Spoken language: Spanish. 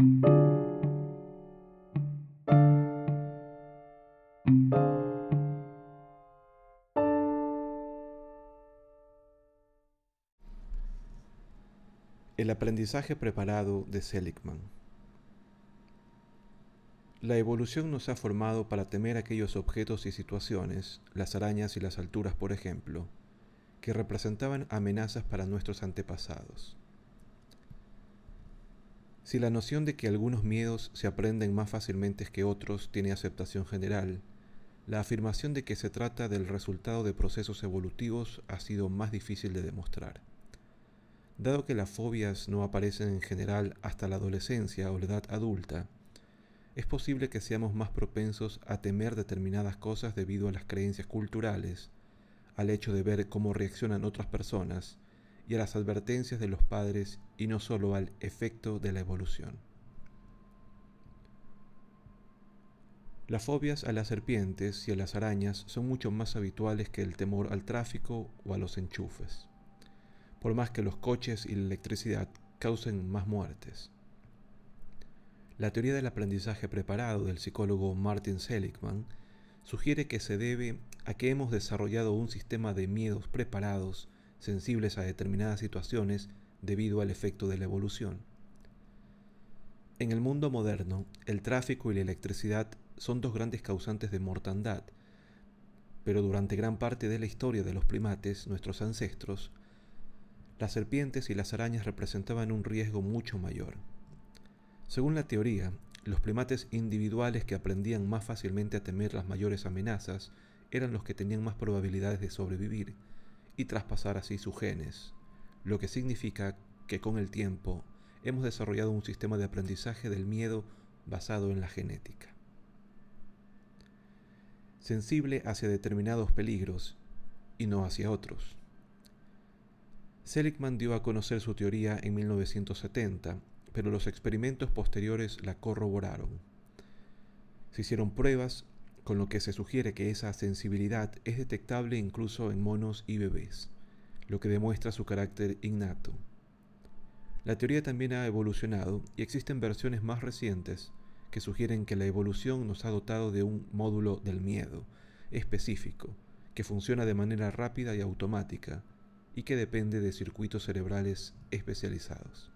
El aprendizaje preparado de Seligman. La evolución nos ha formado para temer aquellos objetos y situaciones, las arañas y las alturas por ejemplo, que representaban amenazas para nuestros antepasados. Si la noción de que algunos miedos se aprenden más fácilmente que otros tiene aceptación general, la afirmación de que se trata del resultado de procesos evolutivos ha sido más difícil de demostrar. Dado que las fobias no aparecen en general hasta la adolescencia o la edad adulta, es posible que seamos más propensos a temer determinadas cosas debido a las creencias culturales, al hecho de ver cómo reaccionan otras personas y a las advertencias de los padres y no solo al efecto de la evolución. Las fobias a las serpientes y a las arañas son mucho más habituales que el temor al tráfico o a los enchufes por más que los coches y la electricidad causen más muertes. La teoría del aprendizaje preparado del psicólogo Martin Seligman sugiere que se debe a que hemos desarrollado un sistema de miedos preparados sensibles a determinadas situaciones debido al efecto de la evolución. En el mundo moderno, el tráfico y la electricidad son dos grandes causantes de mortandad, pero durante gran parte de la historia de los primates, nuestros ancestros, las serpientes y las arañas representaban un riesgo mucho mayor. Según la teoría, los primates individuales que aprendían más fácilmente a temer las mayores amenazas eran los que tenían más probabilidades de sobrevivir y traspasar así sus genes, lo que significa que con el tiempo hemos desarrollado un sistema de aprendizaje del miedo basado en la genética. Sensible hacia determinados peligros y no hacia otros. Seligman dio a conocer su teoría en 1970, pero los experimentos posteriores la corroboraron. Se hicieron pruebas con lo que se sugiere que esa sensibilidad es detectable incluso en monos y bebés, lo que demuestra su carácter innato. La teoría también ha evolucionado y existen versiones más recientes que sugieren que la evolución nos ha dotado de un módulo del miedo específico, que funciona de manera rápida y automática, y que depende de circuitos cerebrales especializados.